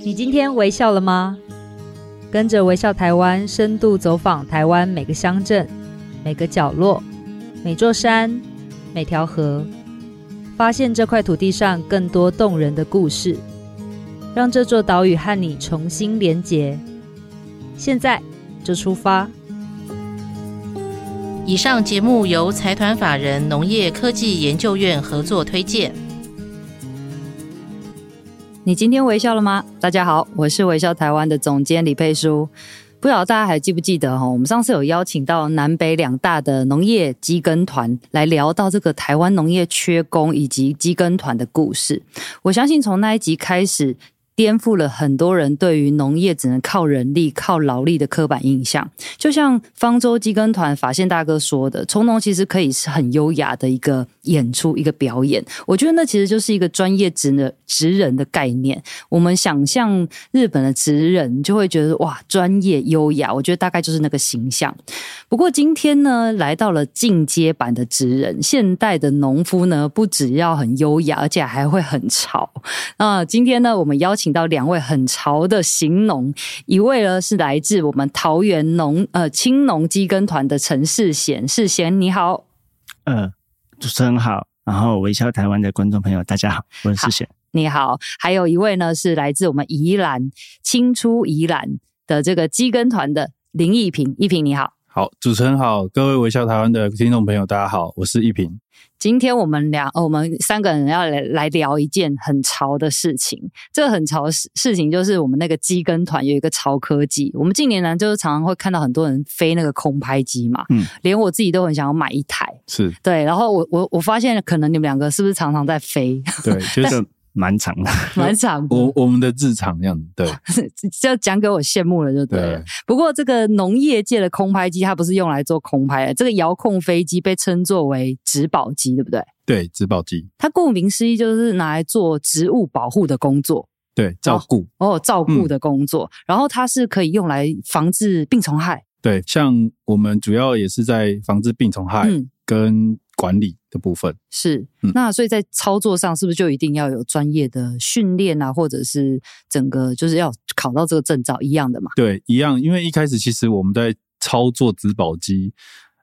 你今天微笑了吗？跟着微笑台湾，深度走访台湾每个乡镇、每个角落、每座山、每条河，发现这块土地上更多动人的故事，让这座岛屿和你重新连结。现在就出发！以上节目由财团法人农业科技研究院合作推荐。你今天微笑了吗？大家好，我是微笑台湾的总监李佩书。不知道大家还记不记得哈？我们上次有邀请到南北两大的农业机耕团来聊到这个台湾农业缺工以及机耕团的故事。我相信从那一集开始。颠覆了很多人对于农业只能靠人力、靠劳力的刻板印象。就像方舟机耕团法宪大哥说的，从农其实可以是很优雅的一个演出、一个表演。我觉得那其实就是一个专业职的职人的概念。我们想象日本的职人，就会觉得哇，专业优雅。我觉得大概就是那个形象。不过今天呢，来到了进阶版的职人，现代的农夫呢，不只要很优雅，而且还会很潮。那今天呢，我们邀请。请到两位很潮的行农，一位呢是来自我们桃园农呃青农基耕团的陈世贤，世贤你好，呃主持人好，然后微笑台湾的观众朋友大家好，我是世贤，你好，还有一位呢是来自我们宜兰青出宜兰的这个基耕团的林义平，义平你好。好，主持人好，各位微笑台湾的听众朋友，大家好，我是一平。今天我们俩，我们三个人要来来聊一件很潮的事情。这个很潮的事事情就是我们那个机跟团有一个潮科技。我们近年来就是常常会看到很多人飞那个空拍机嘛，嗯，连我自己都很想要买一台。是，对。然后我我我发现，可能你们两个是不是常常在飞？对，就是。蛮长的，蛮长的。我我们的日常这样子，对，就讲给我羡慕了，就对了。对。不过这个农业界的空拍机，它不是用来做空拍的。这个遥控飞机被称作为植保机，对不对？对，植保机。它顾名思义，就是拿来做植物保护的工作。对，照顾哦，哦，照顾的工作。嗯。然后它是可以用来防治病虫害。对，像我们主要也是在防治病虫害跟管理。的部分是，那所以在操作上是不是就一定要有专业的训练啊，或者是整个就是要考到这个证照一样的嘛？对，一样。因为一开始其实我们在操作植保机，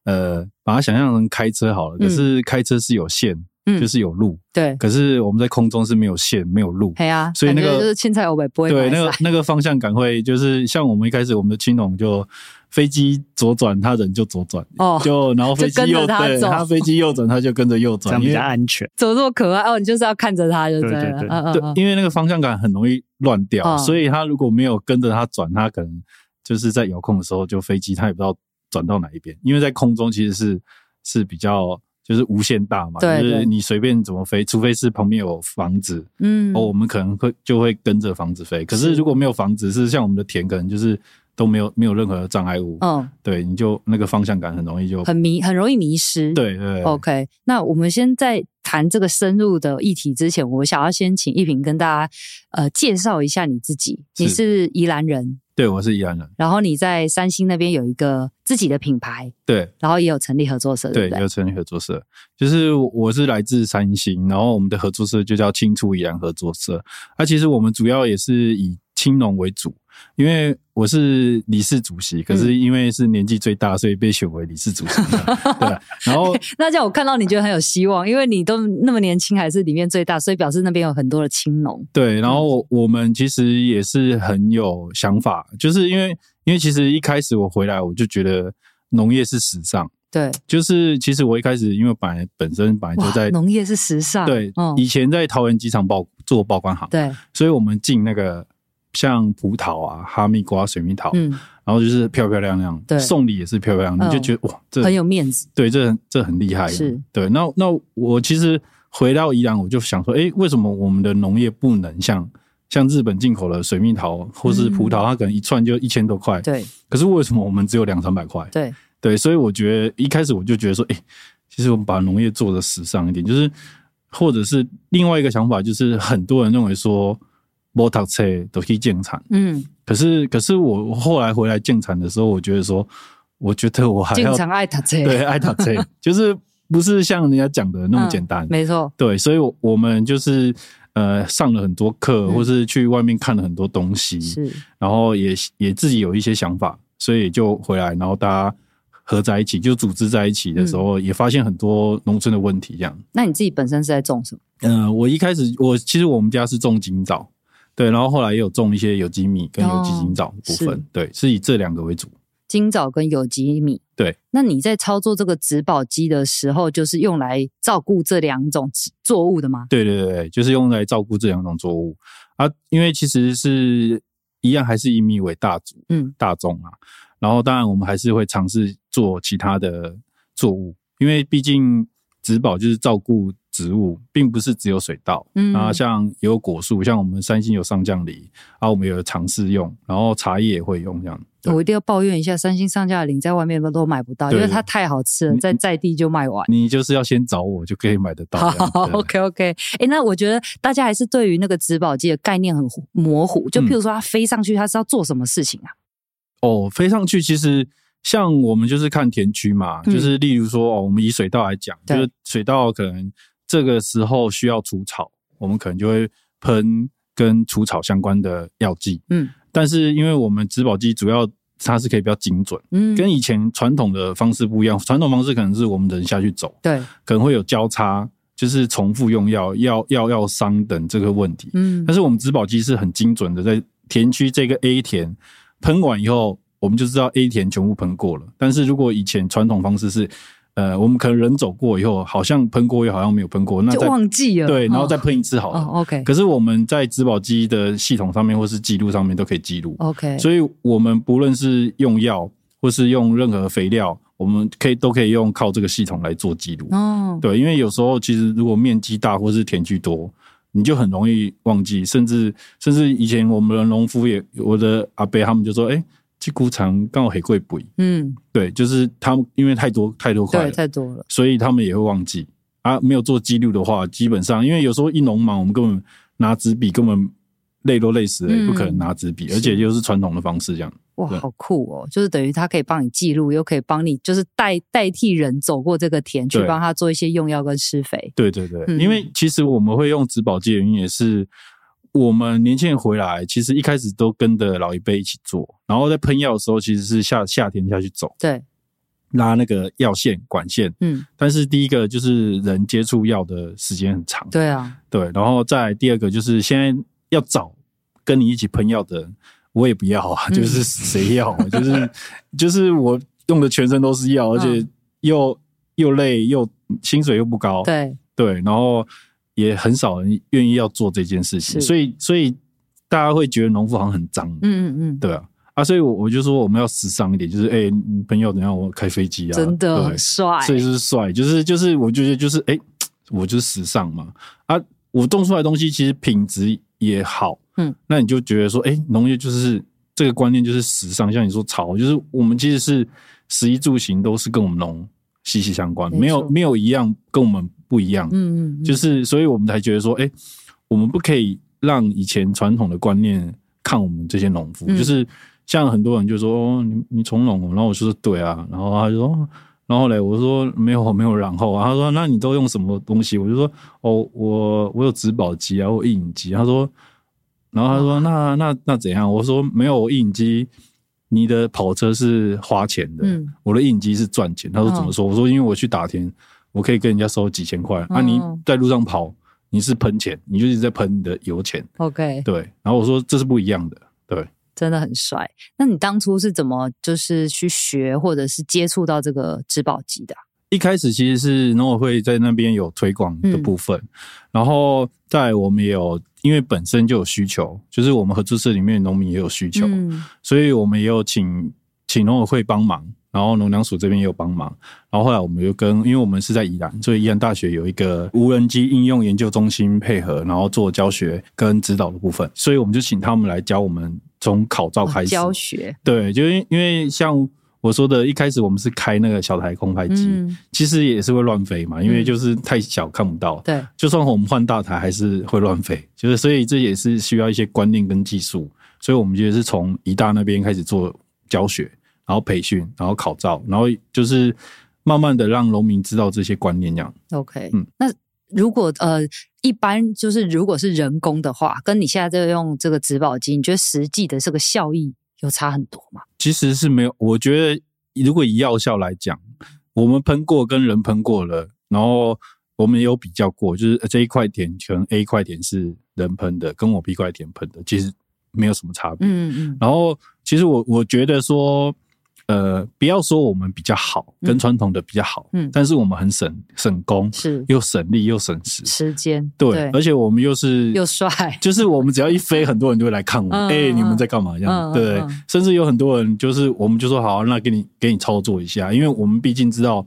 呃，把它想象成开车好了，可是开车是有线，嗯，就是有路，对。可是我们在空中是没有线，没有路，对啊。所以那个就是青菜欧北不会对那个那个方向感会就是像我们一开始我们的青农就。飞机左转，他人就左转，哦，就然后飞机右对，他飞机右转，他就跟着右转，这样比较安全。怎么这么可爱哦？你就是要看着他就对了，对对对，对，对，因为那个方向感很容易乱掉，哦，所以他如果没有跟着他转，他可能就是在遥控的时候，就飞机他也不知道转到哪一边。因为在空中其实是是比较就是无限大嘛，对对，就是你随便怎么飞，除非是旁边有房子，嗯，哦，我们可能会就会跟着房子飞。可是如果没有房子，是像我们的田，可能就是。都没有没有任何的障碍物，嗯，对，你就那个方向感很容易就很迷，很容易迷失。对对，对，OK。那我们先在谈这个深入的议题之前，我想要先请一平跟大家呃介绍一下你自己。你是宜兰人，对，我是宜兰人。然后你在三星那边有一个自己的品牌，对，然后也有成立合作社，对，对，有成立合作社。就是我是来自三星，然后我们的合作社就叫青出宜兰合作社。那、啊、其实我们主要也是以青农为主。因为我是理事主席，可是因为是年纪最大，所以被选为理事主席。对，然后 那这样我看到你觉得很有希望，因为你都那么年轻，还是里面最大，所以表示那边有很多的青农。对，然后我们其实也是很有想法，就是因为因为其实一开始我回来，我就觉得农业是时尚。对，就是其实我一开始因为本来本身本来就在农业是时尚，对，以前在桃园机场报做报关行，对，所以我们进那个。像葡萄啊、哈密瓜、水蜜桃，嗯，然后就是漂漂亮亮，对，送礼也是漂漂亮亮，你就觉得哇，这很有面子，对，这这很厉害，是，对。那那我其实回到宜兰，我就想说，哎，为什么我们的农业不能像像日本进口的水蜜桃或是葡萄，它可能一串就一千多块，对。可是为什么我们只有两三百块？对对，所以我觉得一开始我就觉得说，哎，其实我们把农业做的时尚一点，就是或者是另外一个想法，就是很多人认为说。摩托车都可以建厂，嗯，可是可是我后来回来建厂的时候，我觉得说，我觉得我还要经常爱踏车，对，爱踏车，就是不是像人家讲的那么简单，嗯、没错，对，所以我们就是呃上了很多课，嗯、或是去外面看了很多东西，是，然后也也自己有一些想法，所以就回来，然后大家合在一起，就组织在一起的时候，嗯、也发现很多农村的问题。这样，那你自己本身是在种什么？嗯、呃，我一开始我其实我们家是种金枣，对，然后后来也有种一些有机米跟有机金枣的部分，哦、对，是以这两个为主。金枣跟有机米，对。那你在操作这个植保机的时候，就是用来照顾这两种作物的吗？对对对，就是用来照顾这两种作物啊。因为其实是一样，还是以米为大主，嗯，大宗啊。然后当然我们还是会尝试做其他的作物，因为毕竟植保就是照顾植物，并不是只有水稻，嗯，然后像也有果树，像我们三星有上将梨，啊，我们有尝试用，然后茶叶也会用这样。我一定要抱怨一下，三星上架的梨在外面都都买不到，因为它太好吃了，在在地就卖完。你就是要先找我，就可以买得到。好，OK OK。哎，那我觉得大家还是对于那个植保机的概念很模糊。就譬如说，它飞上去，它是要做什么事情啊？哦，飞上去其实像我们就是看田区嘛，就是例如说哦，我们以水稻来讲，就是水稻可能这个时候需要除草，我们可能就会喷跟除草相关的药剂。嗯。但是，因为我们植保机主要它是可以比较精准，嗯，跟以前传统的方式不一样。传统方式可能是我们人下去走，对，可能会有交叉，就是重复用药、药药药伤等这个问题，嗯。但是我们植保机是很精准的，在田区这个 A 田喷完以后，我们就知道 A 田全部喷过了。但是如果以前传统方式是呃，我们可能人走过以后，好像喷过，又好像没有喷过，那就忘记了。对，然后再喷一次好了。哦，OK。可是我们在植保机的系统上面，或是记录上面都可以记录。OK。所以我们不论是用药，或是用任何肥料，我们可以都可以用靠这个系统来做记录。哦。对，因为有时候其实如果面积大或是田区多，你就很容易忘记，甚至甚至以前我们的农夫也，我的阿伯他们就说，哎。去谷场刚好很贵不？嗯，对，就是他们因为太多太多块，对，太多了，所以他们也会忘记啊。没有做记录的话，基本上因为有时候一农忙，我们根本拿纸笔根本累都累死了，嗯、也不可能拿纸笔，而且又是传统的方式这样。哇，好酷哦！就是等于他可以帮你记录，又可以帮你就是代代替人走过这个田去帮他做一些用药跟施肥。对对对，嗯、因为其实我们会用植保机的原因也是。我们年轻人回来，其实一开始都跟着老一辈一起做，然后在喷药的时候，其实是夏夏天下去走，对，拉那个药线管线，嗯，但是第一个就是人接触药的时间很长，对啊，对，然后再第二个就是现在要找跟你一起喷药的人，我也不要啊，就是谁要，嗯、就是就是我用的全身都是药，而且又、嗯、又累又薪水又不高，对。对，然后。也很少人愿意要做这件事情，所以所以大家会觉得农夫好像很脏，嗯嗯嗯，对啊啊，所以我我就说我们要时尚一点，就是哎、欸，朋友等下我开飞机啊，真的很帅，所以就是帅，就是就是我觉得就是哎、欸，我就是时尚嘛啊，我种出来的东西其实品质也好，嗯，那你就觉得说哎，农业就是这个观念就是时尚，像你说潮，就是我们其实是食衣住行都是跟我们农息息相关，没有没有一样跟我们。不一样，嗯嗯，就是，所以我们才觉得说，哎，我们不可以让以前传统的观念看我们这些农夫，就是像很多人就说，哦，你你从容，然后我就说对啊，然后他就说，然后嘞，我说没有没有然后啊，他说那你都用什么东西？我就说，哦，我我有植保机啊，我印影机。他说，然后他说，那那那怎样？我说没有，我印影机，你的跑车是花钱的，我的印影机是赚钱。他说怎么说？我说因为我去打田。我可以跟人家收几千块，哦、啊！你在路上跑，你是喷钱，你就一直在喷你的油钱。OK，对。然后我说这是不一样的，对，真的很帅。那你当初是怎么就是去学或者是接触到这个植保机的？一开始其实是农委会在那边有推广的部分，嗯、然后在我们也有，因为本身就有需求，就是我们合作社里面农民也有需求，嗯、所以我们也有请请农委会帮忙。然后农粮署这边也有帮忙，然后后来我们又跟，因为我们是在宜兰，所以宜兰大学有一个无人机应用研究中心配合，然后做教学跟指导的部分，所以我们就请他们来教我们从考照开始教学。对，就因因为像我说的，一开始我们是开那个小台空拍机，嗯、其实也是会乱飞嘛，因为就是太小看不到。对，就算我们换大台，还是会乱飞，就是所以这也是需要一些观念跟技术，所以我们就是从宜大那边开始做教学。然后培训，然后考照，然后就是慢慢的让农民知道这些观念，这样。OK，嗯，那如果呃一般就是如果是人工的话，跟你现在在用这个植保机，你觉得实际的这个效益有差很多吗？其实是没有，我觉得如果以药效来讲，我们喷过跟人喷过了，然后我们也有比较过，就是这一块田可能 A 块田是人喷的，跟我 B 块田喷的，其实没有什么差别。嗯嗯。然后其实我我觉得说。呃，不要说我们比较好，跟传统的比较好，嗯，但是我们很省省工，是又省力又省时时间，对，而且我们又是又帅，就是我们只要一飞，很多人就会来看我们，哎、你们在干嘛？这样，嗯、对，嗯、甚至有很多人就是我们就说好，那给你给你操作一下，因为我们毕竟知道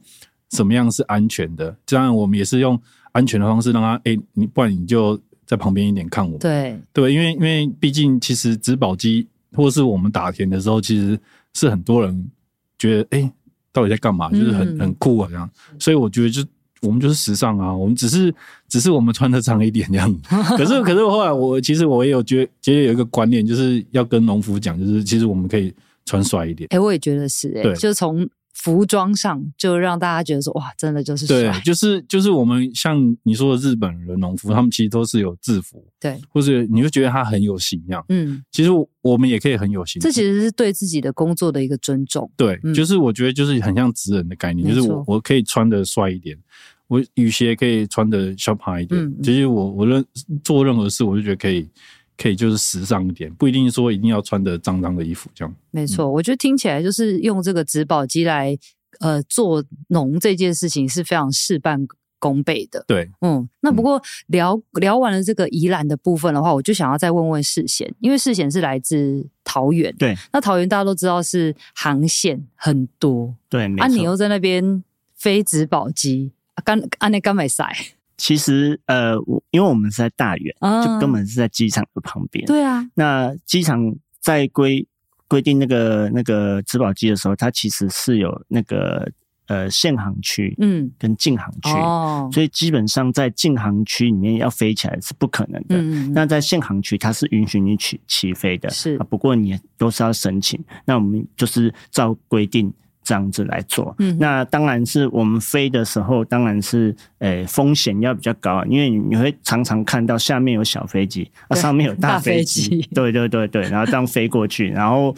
什么样是安全的，这样我们也是用安全的方式让他，哎、欸，你不然你就在旁边一点看我，对对，因为因为毕竟其实植保机或是我们打田的时候，其实。是很多人觉得，哎、欸，到底在干嘛？就是很很酷啊，这样。所以我觉得，就我们就是时尚啊，我们只是只是我们穿的长一点这样。可是可是后来我其实我也有觉得，觉得有一个观念，就是要跟农夫讲，就是其实我们可以穿帅一点。哎、欸，我也觉得是、欸，哎，对，就从。服装上就让大家觉得说哇，真的就是帅。对，就是就是我们像你说的日本人农夫，他们其实都是有制服，对，或者你会觉得他很有形样。嗯，其实我们也可以很有型。这其实是对自己的工作的一个尊重。对，嗯、就是我觉得就是很像职人的概念，就是我我可以穿的帅一点，我雨鞋可以穿的小趴一点。嗯、其实我我认做任何事，我就觉得可以。可以就是时尚一点，不一定说一定要穿的脏脏的衣服这样。没错，我觉得听起来就是用这个植保机来呃做农这件事情是非常事半功倍的。对，嗯，那不过聊聊完了这个宜兰的部分的话，我就想要再问问世贤，因为世贤是来自桃园，对，那桃园大家都知道是航线很多，对。啊，你又在那边飞植保机，干安内干没塞。其实，呃，因为我们是在大园，嗯、就根本是在机场的旁边。对啊，那机场在规规定那个那个植保机的时候，它其实是有那个呃限航区，嗯，跟禁航区。哦，所以基本上在禁航区里面要飞起来是不可能的。嗯，那在限航区，它是允许你起起飞的。是，不过你都是要申请。那我们就是照规定。这样子来做，嗯，那当然是我们飞的时候，当然是诶风险要比较高，因为你会常常看到下面有小飞机，啊上面有大飞机，对对对对，然后这样飞过去，然后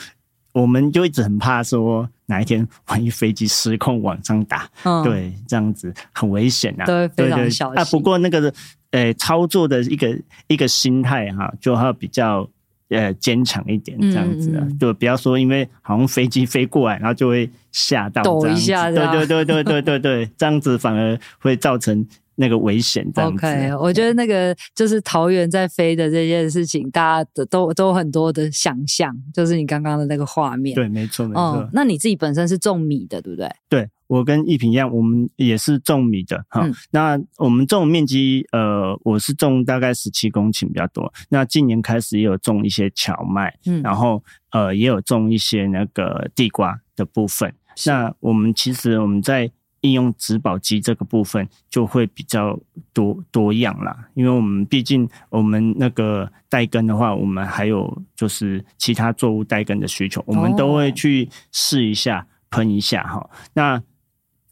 我们就一直很怕说哪一天万一飞机失控往上打，嗯，对，这样子很危险啊，对，非常小心。啊。不过那个诶操作的一个一个心态哈，就要比较。呃，坚强一点这样子啊，嗯、就不要说因为好像飞机飞过来，然后就会吓到，抖一下，对对对对对对对，这样子反而会造成那个危险。这样子，OK，我觉得那个就是桃园在飞的这件事情，大家都都很多的想象，就是你刚刚的那个画面。对，没错没错、嗯。那你自己本身是种米的，对不对？对。我跟一平一样，我们也是种米的哈。嗯、那我们种面积，呃，我是种大概十七公顷比较多。那今年开始也有种一些荞麦，嗯，然后呃，也有种一些那个地瓜的部分。是那我们其实我们在应用植保机这个部分就会比较多多样啦，因为我们毕竟我们那个带根的话，我们还有就是其他作物带根的需求，我们都会去试一下喷一下哈。那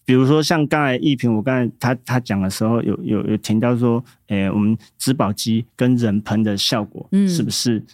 比如说像刚才一平，我刚才他他讲的时候有有有提到说，诶、欸，我们植保机跟人喷的效果，是不是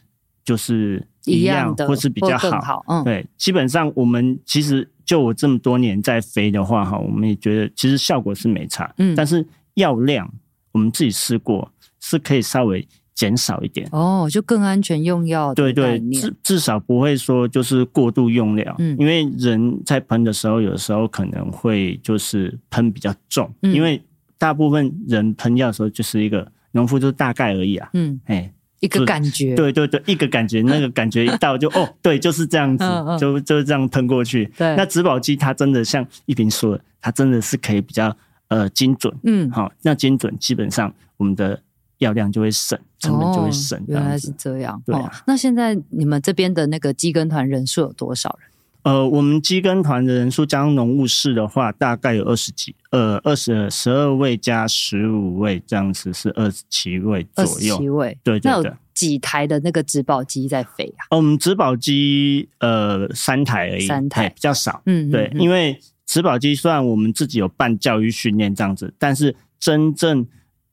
就是一样，嗯、的或是比较好？好嗯、对，基本上我们其实就我这么多年在飞的话，哈，我们也觉得其实效果是没差，嗯，但是药量我们自己试过是可以稍微。减少一点哦，就更安全用药。对对，至至少不会说就是过度用药。嗯，因为人在喷的时候，有的时候可能会就是喷比较重。嗯，因为大部分人喷药的时候就是一个农夫，就是大概而已啊。嗯，哎，一个感觉。对对对，一个感觉，那个感觉一到就哦，对，就是这样子，就就是这样喷过去。对，那植保机它真的像一平说的，它真的是可以比较呃精准。嗯，好，那精准基本上我们的。药量就会省，成本就会省。哦，原来是这样。对、啊哦，那现在你们这边的那个机耕团人数有多少人？呃，我们机耕团的人数加上农务室的话，大概有二十几，呃，二十十二位加十五位，这样子是二十七位左右。七位，对对有几台的那个植保机在飞啊？我们植保机呃三台而已，三台比较少。嗯，对，嗯、因为植保机虽然我们自己有办教育训练这样子，但是真正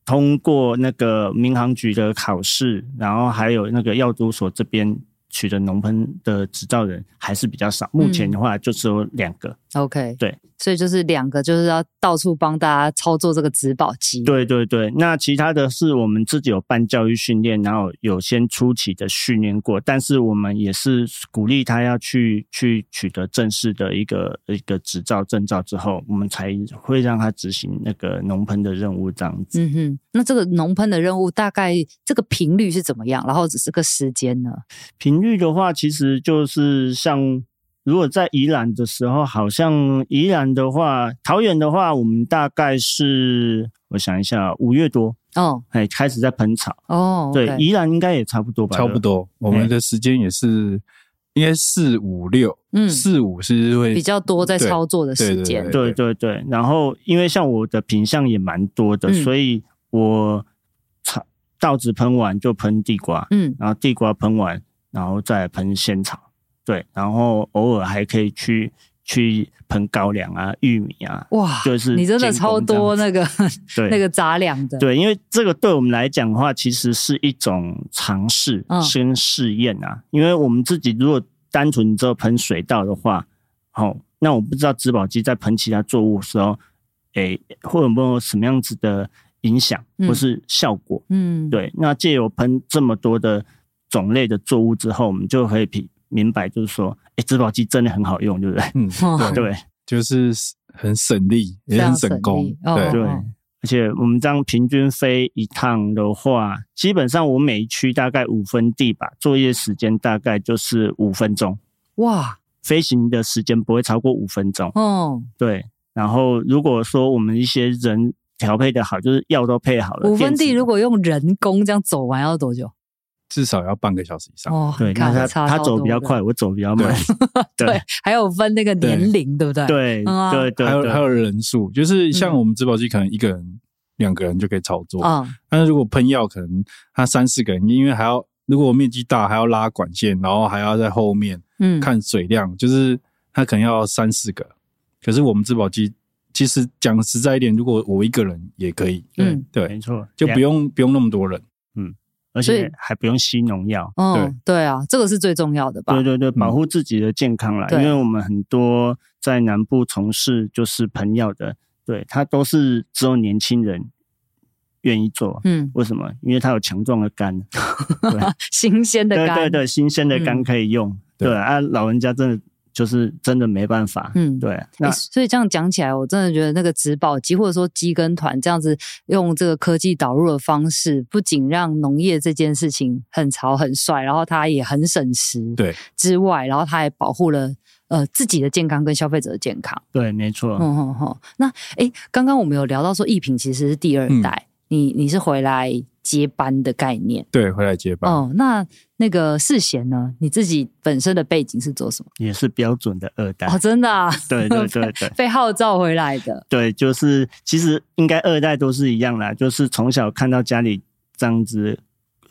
通过那个民航局的考试，然后还有那个药都所这边取得农喷的执照人还是比较少。目前的话，就只有两个。嗯、OK，对。所以就是两个，就是要到处帮大家操作这个植保机。对对对，那其他的是我们自己有办教育训练，然后有先初期的训练过，但是我们也是鼓励他要去去取得正式的一个一个执照证照之后，我们才会让他执行那个农喷的任务这样子。嗯哼，那这个农喷的任务大概这个频率是怎么样？然后只是个时间呢？频率的话，其实就是像。如果在宜兰的时候，好像宜兰的话，桃园的话，我们大概是我想一下，五月多哦，哎，开始在喷草哦。对，宜兰应该也差不多吧？差不多，我们的时间也是应该四五六，嗯，四五是会比较多在操作的时间。对对对，然后因为像我的品相也蛮多的，所以我草稻子喷完就喷地瓜，嗯，然后地瓜喷完，然后再喷仙草。对，然后偶尔还可以去去喷高粱啊、玉米啊，哇，就是你真的超多那个 对那个杂粮的。对，因为这个对我们来讲的话，其实是一种尝试、嗯、先试验啊。因为我们自己如果单纯只有喷水稻的话，好，那我不知道植保机在喷其他作物的时候，诶，会有没有什么样子的影响或是效果？嗯，对。那借由喷这么多的种类的作物之后，我们就可以比。明白，就是说，哎、欸，植保机真的很好用，对不对？嗯，对，对，就是很省力，也很省工，哦、对对。而且我们这样平均飞一趟的话，基本上我每一区大概五分地吧，作业时间大概就是五分钟。哇，飞行的时间不会超过五分钟。哦，对。然后如果说我们一些人调配的好，就是药都配好了，五分地如果用人工这样走完要多久？至少要半个小时以上。哦，对，那他他走比较快，我走比较慢。对，还有分那个年龄，对不对？对，对对，还有还有人数，就是像我们植保机可能一个人、两个人就可以操作啊。但是如果喷药，可能他三四个人，因为还要如果面积大，还要拉管线，然后还要在后面嗯看水量，就是他可能要三四个。可是我们植保机其实讲实在一点，如果我一个人也可以，嗯，对，没错，就不用不用那么多人，嗯。而且还不用吸农药，对、哦、对啊，这个是最重要的吧？对对对，保护自己的健康啦。嗯、因为我们很多在南部从事就是喷药的，对，他都是只有年轻人愿意做。嗯，为什么？因为他有强壮的肝，对新鲜的肝，对对对，新鲜的肝可以用。嗯、对啊，老人家真的。就是真的没办法，嗯，对。那、欸、所以这样讲起来，我真的觉得那个植保机或者说机耕团这样子用这个科技导入的方式，不仅让农业这件事情很潮很帅，然后它也很省时，对之外，然后它还保护了呃自己的健康跟消费者的健康。对，没错。嗯哼哼。那哎，欸、刚刚我们有聊到说，一品其实是第二代，嗯、你你是回来。接班的概念，对，回来接班。哦，那那个世贤呢？你自己本身的背景是做什么？也是标准的二代哦，真的啊？对对对对，被号召回来的。对，就是其实应该二代都是一样啦，就是从小看到家里这样子，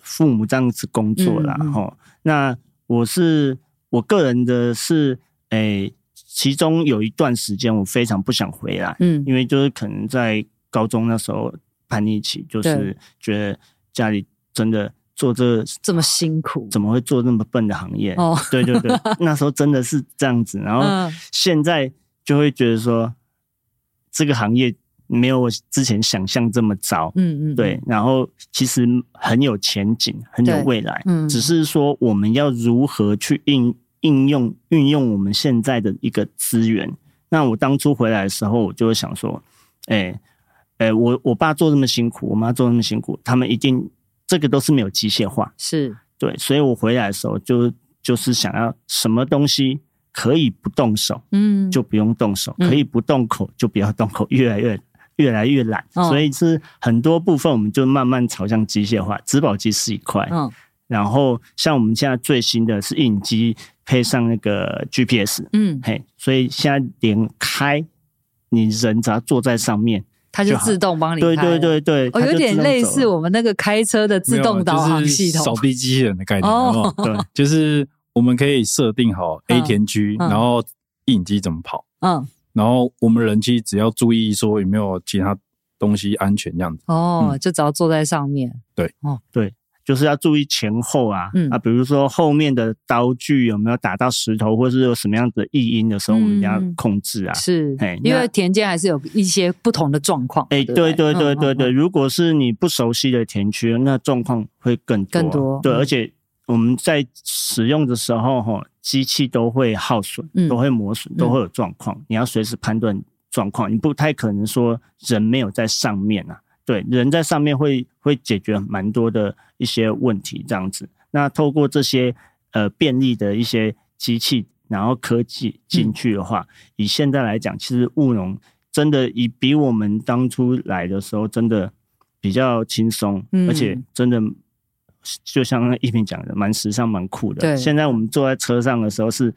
父母这样子工作啦。哈、嗯。那我是我个人的是，诶、欸，其中有一段时间我非常不想回来，嗯，因为就是可能在高中那时候。叛逆期，就是觉得家里真的做这这么辛苦，怎么会做那么笨的行业？哦，对对对，那时候真的是这样子。然后现在就会觉得说，这个行业没有我之前想象这么糟。嗯嗯，对。然后其实很有前景，很有未来。嗯，只是说我们要如何去应应用运用我们现在的一个资源。那我当初回来的时候，我就会想说，哎。哎、欸，我我爸做那么辛苦，我妈做那么辛苦，他们一定这个都是没有机械化，是。对，所以我回来的时候就就是想要什么东西可以不动手，嗯，就不用动手，嗯、可以不动口就不要动口，越来越越来越懒，哦、所以是很多部分我们就慢慢朝向机械化，植保机是一块，嗯、哦，然后像我们现在最新的是印机配上那个 GPS，嗯，嘿，所以现在连开你人只要坐在上面。它就自动帮你开，对对对对，哦，有点类似我们那个开车的自动导航系统，扫地机器人的概念哦。对，就是我们可以设定好 A 田区，然后影机怎么跑，嗯，然后我们人机只要注意说有没有其他东西安全这样子。哦，就只要坐在上面。对，哦，对。就是要注意前后啊，嗯、啊，比如说后面的刀具有没有打到石头，或是有什么样的异音的时候，我们要控制啊。是，哎因为田间还是有一些不同的状况。哎，对对对对对，如果是你不熟悉的田区，那状况会更多。更多。对，而且我们在使用的时候，哈，机器都会耗损，都会磨损，都会有状况。你要随时判断状况，你不太可能说人没有在上面啊。对，人在上面会会解决蛮多的一些问题，这样子。那透过这些呃便利的一些机器，然后科技进去的话，嗯、以现在来讲，其实务农真的以比我们当初来的时候真的比较轻松，嗯、而且真的就像一平讲的，蛮时尚、蛮酷的。对，现在我们坐在车上的时候是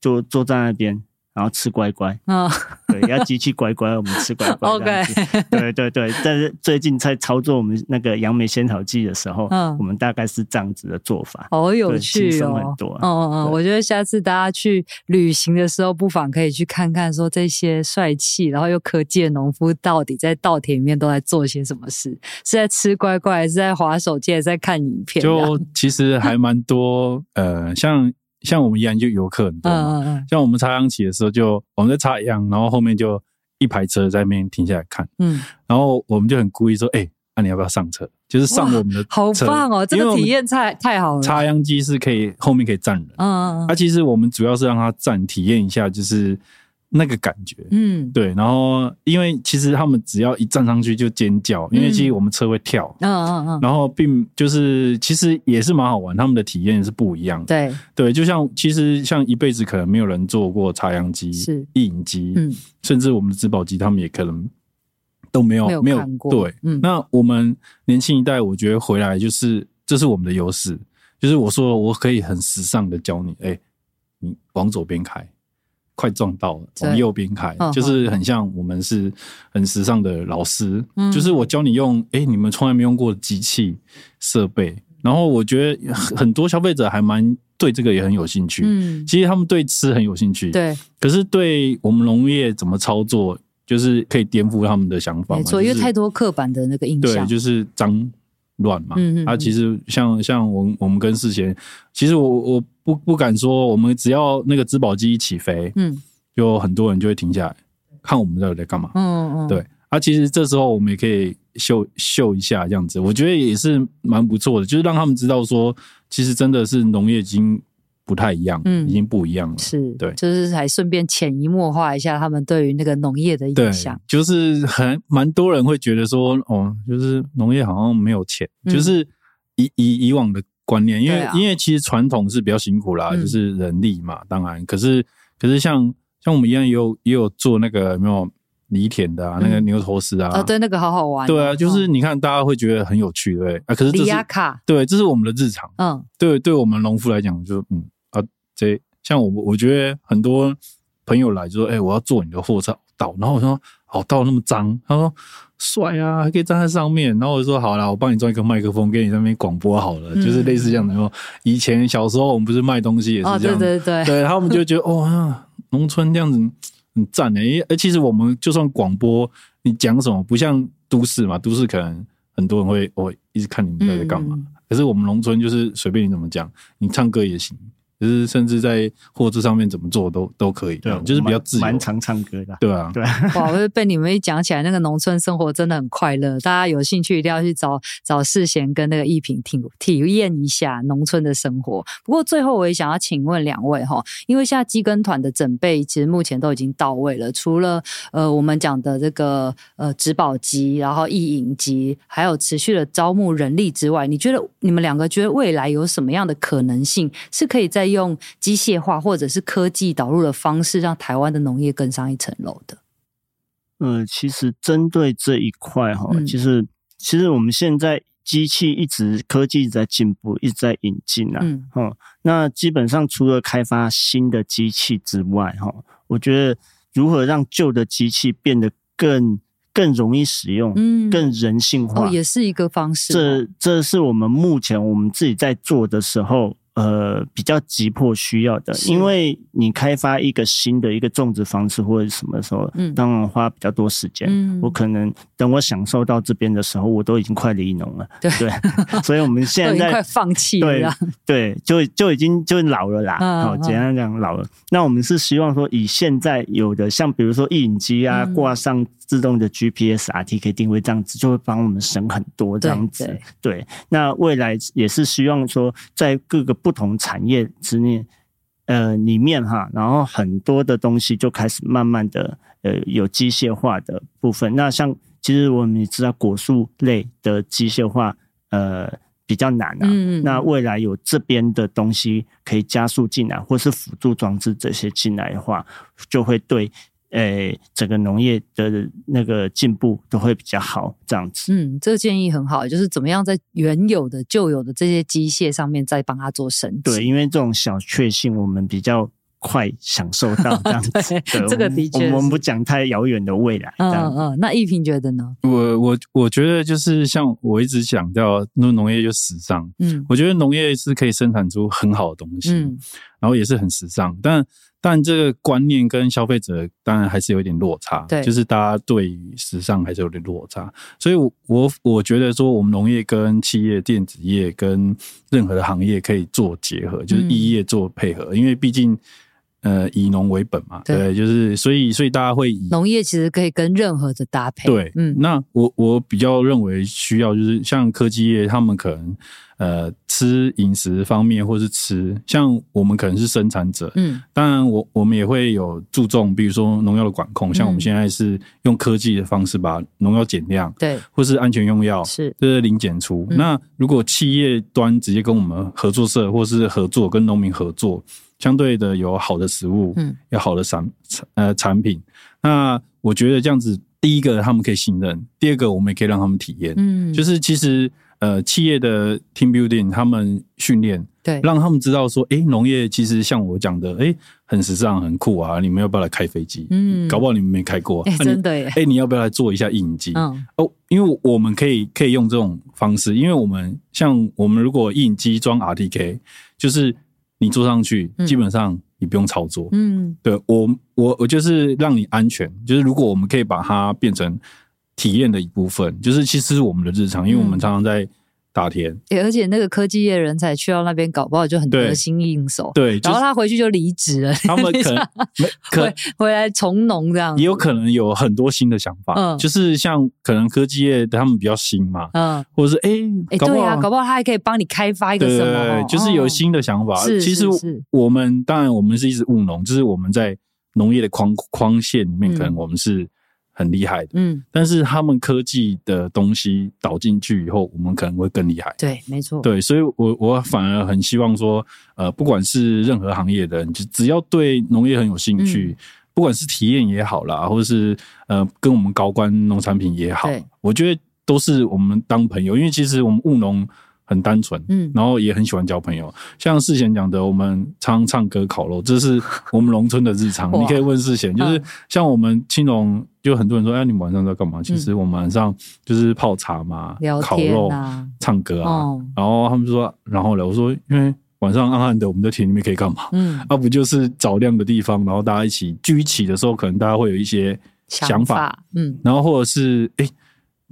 就坐在那边。然后吃乖乖，嗯，对，要机器乖乖，我们吃乖乖。OK，对对对。但是最近在操作我们那个杨梅仙草剂的时候，嗯，我们大概是这样子的做法，好有趣哦，很多。嗯嗯嗯，我觉得下次大家去旅行的时候，不妨可以去看看，说这些帅气然后又科技的农夫到底在稻田里面都在做些什么事？是在吃乖乖，还是在划手机，还是在看影片？就其实还蛮多，呃，像。像我们宜兰就游客很多嘛，嗯嗯嗯，像我们插秧起的时候，就我们在插秧，然后后面就一排车在那边停下来看，嗯，然后我们就很故意说，哎、欸，那、啊、你要不要上车？就是上我们的车，好棒哦，这个体验太太好了。插秧机是可以后面可以站人，嗯嗯嗯，它、啊、其实我们主要是让他站体验一下，就是。那个感觉，嗯，对，然后因为其实他们只要一站上去就尖叫，因为其实我们车会跳，嗯嗯嗯，然后并就是其实也是蛮好玩，他们的体验是不一样的，对。对，就像其实像一辈子可能没有人坐过插秧机、是。曳引机，嗯，甚至我们的植保机，他们也可能都没有没有，过，对，嗯，那我们年轻一代，我觉得回来就是这是我们的优势，就是我说我可以很时尚的教你，哎，你往左边开。快撞到了，从右边开，就是很像我们是很时尚的老师，嗯、就是我教你用，哎、欸，你们从来没用过的机器设备，然后我觉得很多消费者还蛮对这个也很有兴趣，嗯，其实他们对吃很有兴趣，对，可是对我们农业怎么操作，就是可以颠覆他们的想法嘛，没错，因为太多刻板的那个印象，对，就是脏。乱嘛，嗯嗯，啊，其实像像我我们跟世贤，其实我我不不敢说，我们只要那个植保机一起飞，嗯，就很多人就会停下来看我们到底在干嘛，嗯嗯。嗯，对，啊，其实这时候我们也可以秀秀一下这样子，我觉得也是蛮不错的，就是让他们知道说，其实真的是农业经。不太一样，嗯，已经不一样了。是，对，就是还顺便潜移默化一下他们对于那个农业的印象。就是很蛮多人会觉得说，哦，就是农业好像没有钱，嗯、就是以以以往的观念，因为、啊、因为其实传统是比较辛苦啦，嗯、就是人力嘛，当然，可是可是像像我们一样也有也有做那个有没有犁田的啊，嗯、那个牛头丝啊，啊，对，那个好好玩。对啊，就是你看大家会觉得很有趣，对啊，可是这是卡，对，这是我们的日常。嗯，对，对我们农夫来讲，就嗯。这像我，我觉得很多朋友来就说：“哎、欸，我要坐你的货车道。”然后我说：“哦，道那么脏。”他说：“帅啊，还可以站在上面。”然后我就说：“好啦，我帮你装一个麦克风，给你在那边广播好了。嗯”就是类似这样的。然后以前小时候我们不是卖东西也是这样，哦、对对对，对，他们就觉得哦，农村这样子很赞诶。而其实我们就算广播，你讲什么不像都市嘛，都市可能很多人会哦一直看你们在在干嘛。嗯、可是我们农村就是随便你怎么讲，你唱歌也行。就是甚至在货车上面怎么做都都可以，对，就是比较自由，蛮常唱歌的，对啊，对。哇，被你们一讲起来，那个农村生活真的很快乐。大家有兴趣一定要去找找世贤跟那个一品体体验一下农村的生活。不过最后我也想要请问两位哈，因为现在鸡跟团的准备其实目前都已经到位了，除了呃我们讲的这个呃植保机，然后意影机，还有持续的招募人力之外，你觉得你们两个觉得未来有什么样的可能性是可以在用机械化或者是科技导入的方式，让台湾的农业更上一层楼的。呃，其实针对这一块哈，其实其实我们现在机器一直科技一直在进步，一直在引进啊。嗯，那基本上除了开发新的机器之外，哈，我觉得如何让旧的机器变得更更容易使用，嗯，更人性化，哦，也是一个方式。这这是我们目前我们自己在做的时候。呃，比较急迫需要的，因为你开发一个新的一个种植方式或者什么时候，嗯，当然花比较多时间。嗯，我可能等我享受到这边的时候，我都已经快离农了。对，对，所以我们现在 快放弃了。对，对，就就已经就老了啦。好，简单讲老了。那我们是希望说，以现在有的，像比如说印影机啊，挂上自动的 GPS、RTK 定位这样子，就会帮我们省很多这样子。对，那未来也是希望说，在各个。不同产业之内，呃，里面哈，然后很多的东西就开始慢慢的，呃，有机械化的部分。那像其实我们也知道，果树类的机械化，呃，比较难啊。嗯。那未来有这边的东西可以加速进来，或是辅助装置这些进来的话，就会对。诶、欸，整个农业的那个进步都会比较好，这样子。嗯，这个建议很好，就是怎么样在原有的、旧有的这些机械上面再帮它做升级。对，因为这种小确幸，我们比较快享受到这样子。这个的确，我们不讲太遥远的未来。嗯嗯，那奕屏觉得呢？我我我觉得就是像我一直强调，那农业就时尚。嗯，我觉得农业是可以生产出很好的东西，嗯，然后也是很时尚，但。但这个观念跟消费者当然还是有点落差，对，就是大家对于时尚还是有点落差，所以我，我我觉得说，我们农业跟企业、电子业跟任何的行业可以做结合，就是异业做配合，嗯、因为毕竟。呃，以农为本嘛，对，对，就是所以，所以大家会以农业其实可以跟任何的搭配。对，嗯，那我我比较认为需要就是像科技业，他们可能呃吃饮食方面，或是吃像我们可能是生产者，嗯，当然我我们也会有注重，比如说农药的管控，像我们现在是用科技的方式把农药减量，对，或是安全用药是，这是零检出。那如果企业端直接跟我们合作社，或是合作跟农民合作。相对的有好的食物，嗯，有好的产呃产品。那我觉得这样子，第一个他们可以信任，第二个我们也可以让他们体验，嗯，就是其实呃企业的 team building，他们训练，对，让他们知道说，哎、欸，农业其实像我讲的，哎、欸，很时尚，很酷啊，你们要不要来开飞机？嗯，搞不好你们没开过，欸、真的耶，哎、欸，你要不要来做一下印机？嗯，哦，因为我们可以可以用这种方式，因为我们像我们如果印机装 RTK，就是。你坐上去，基本上你不用操作。嗯，对我，我我就是让你安全。就是如果我们可以把它变成体验的一部分，就是其实是我们的日常，因为我们常常在。大田，而且那个科技业人才去到那边，搞不好就很得心应手。对，然后他回去就离职了。他们可能 可回回来从农这样，也有可能有很多新的想法。嗯，就是像可能科技业他们比较新嘛，嗯，或者是哎哎，对啊，搞不好他还可以帮你开发一个什么，对，就是有新的想法。是，其实我们当然我们是一直务农，就是我们在农业的框框线里面，可能我们是。很厉害的，嗯，但是他们科技的东西导进去以后，我们可能会更厉害。对，没错。对，所以我我反而很希望说，呃，不管是任何行业的人，就只要对农业很有兴趣，嗯、不管是体验也好啦，或者是呃跟我们高官农产品也好，我觉得都是我们当朋友，因为其实我们务农。很单纯，嗯，然后也很喜欢交朋友。像世贤讲的，我们常唱歌、烤肉，这是 我们农村的日常。你可以问世贤，就是像我们青龙，就很多人说：“哎，你们晚上在干嘛？”其实我们晚上就是泡茶嘛，烤肉、唱歌啊。然后他们说：“然后呢？”我说：“因为晚上暗暗的，我们在田里面可以干嘛？嗯，那，不就是找亮的地方，然后大家一起聚一起的时候，可能大家会有一些想法，嗯，然后或者是哎。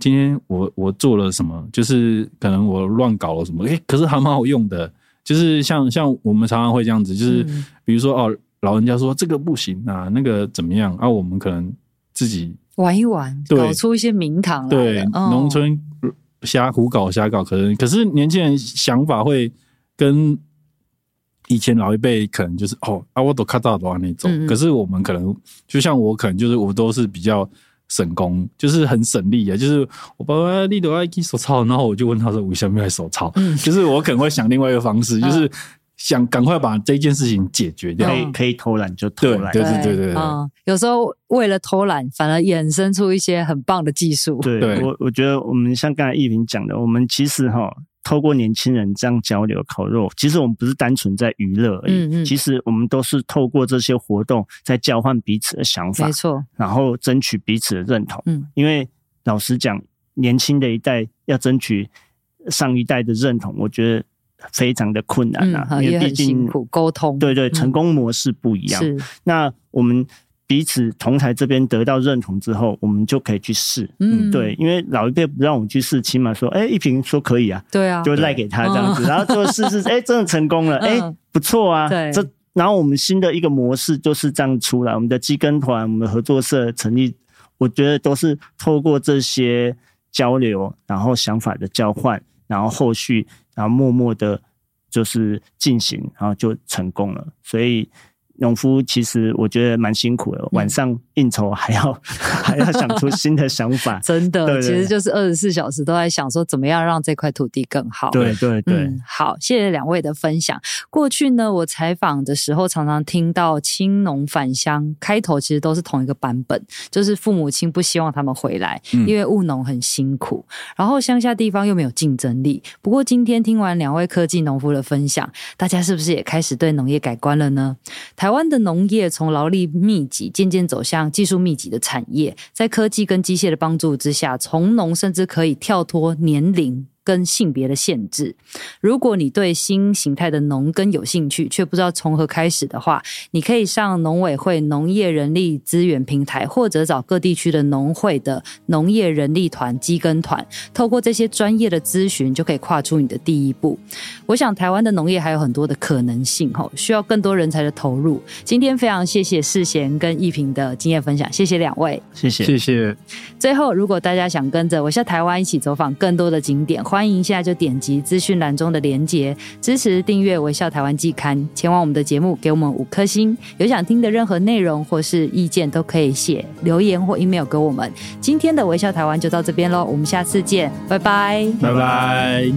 今天我我做了什么？就是可能我乱搞了什么？诶、欸，可是还蛮好用的。就是像像我们常常会这样子，就是比如说哦，老人家说这个不行啊，那个怎么样啊？我们可能自己玩一玩，搞出一些名堂来。对，农、哦、村瞎胡搞瞎搞，可能可是年轻人想法会跟以前老一辈可能就是哦啊，我都看到的话那种、嗯。可是我们可能就像我，可能就是我都是比较。省工就是很省力啊，就是我爸爸立都爱去手抄，然后我就问他说：“为什么要手抄？”嗯，就是我可能会想另外一个方式，就是想赶快把这件事情解决掉。可以可以偷懒就偷懒，对对对对对。嗯，有时候为了偷懒，反而衍生出一些很棒的技术。对，我我觉得我们像刚才一平讲的，我们其实哈。透过年轻人这样交流烤肉，其实我们不是单纯在娱乐而已，嗯嗯，其实我们都是透过这些活动在交换彼此的想法，没错，然后争取彼此的认同。嗯，因为老实讲，年轻的一代要争取上一代的认同，我觉得非常的困难啊，嗯、因为毕竟沟通，对对，成功模式不一样。那我们彼此同台这边得到认同之后，我们就可以去试。嗯，对，因为老一辈不让我们去试，起码说，哎、欸，一平说可以啊，对啊，就赖给他这样子，然后就试试，哎、欸，真的成功了，哎、欸，不错啊，对，这然后我们新的一个模式就是这样出来，我们的基根团，我们的合作社成立，我觉得都是透过这些交流，然后想法的交换，然后后续，然后默默的，就是进行，然后就成功了，所以。农夫其实我觉得蛮辛苦的，晚上应酬还要、嗯、还要想出新的想法，真的，对对对，其实就是二十四小时都在想说怎么样让这块土地更好。对对对、嗯，好，谢谢两位的分享。过去呢，我采访的时候常常听到青农返乡，开头其实都是同一个版本，就是父母亲不希望他们回来，因为务农很辛苦，然后乡下地方又没有竞争力。不过今天听完两位科技农夫的分享，大家是不是也开始对农业改观了呢？台台湾的农业从劳力密集渐渐走向技术密集的产业，在科技跟机械的帮助之下，从农甚至可以跳脱年龄。跟性别的限制，如果你对新形态的农耕有兴趣，却不知道从何开始的话，你可以上农委会农业人力资源平台，或者找各地区的农会的农业人力团、机耕团，透过这些专业的咨询，就可以跨出你的第一步。我想台湾的农业还有很多的可能性，吼，需要更多人才的投入。今天非常谢谢世贤跟一平的经验分享，谢谢两位，谢谢谢谢。最后，如果大家想跟着我下台湾一起走访更多的景点，欢迎现在就点击资讯栏中的连结，支持订阅《微笑台湾季刊》，前往我们的节目，给我们五颗星。有想听的任何内容或是意见，都可以写留言或 email 给我们。今天的《微笑台湾》就到这边喽，我们下次见，拜拜，拜拜。